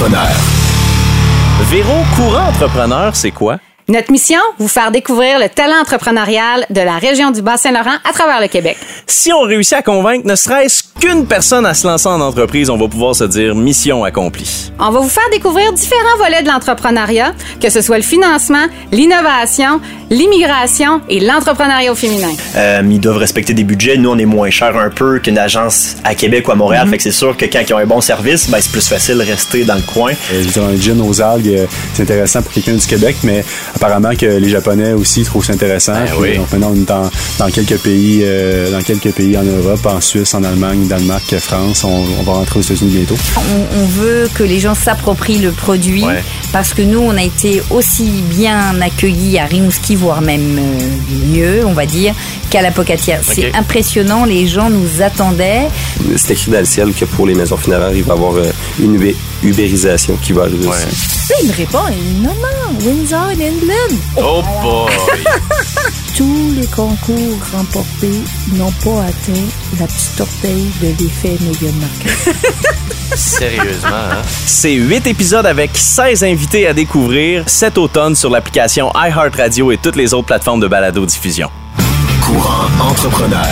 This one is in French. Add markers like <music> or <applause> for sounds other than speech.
entrepreneur. Véro, courant entrepreneur, c'est quoi? Notre mission, vous faire découvrir le talent entrepreneurial de la région du Bas-Saint-Laurent à travers le Québec. Si on réussit à convaincre ne serait-ce qu'une personne à se lancer en entreprise, on va pouvoir se dire mission accomplie. On va vous faire découvrir différents volets de l'entrepreneuriat, que ce soit le financement, l'innovation, l'immigration et l'entrepreneuriat au féminin. Euh, ils doivent respecter des budgets. Nous, on est moins cher un peu qu'une agence à Québec ou à Montréal. Fait que c'est sûr que quand ils ont un bon service, ben, c'est plus facile de rester dans le coin. Euh, je un gin aux algues, euh, c'est intéressant pour quelqu'un du Québec, mais apparemment que les Japonais aussi trouvent ça intéressant. Ben oui. Donc maintenant, on est dans, dans quelques pays, euh, dans quelques pays en Europe, en Suisse, en Allemagne, Danemark, France. On, on va rentrer aux États-Unis bientôt. On, on veut que les gens s'approprient le produit Ouais. parce que nous, on a été aussi bien accueillis à Rimouski, voire même euh, mieux, on va dire, qu'à la Pocatière. C'est impressionnant, les gens nous attendaient. C'est écrit dans le ciel que pour les maisons funéraires, il va y avoir euh, une ubé- ubérisation qui va arriver aussi. Là, il me répond, non, non, Windsor in England. Oh boy! <laughs> Tous les concours remportés n'ont pas atteint la petite orteil de l'effet Meghan Markle. <laughs> Sérieusement, hein? C'est 8 épisodes avec 16 invités à découvrir cet automne sur l'application iHeartRadio et toutes les autres plateformes de balado-diffusion. Courant entrepreneur.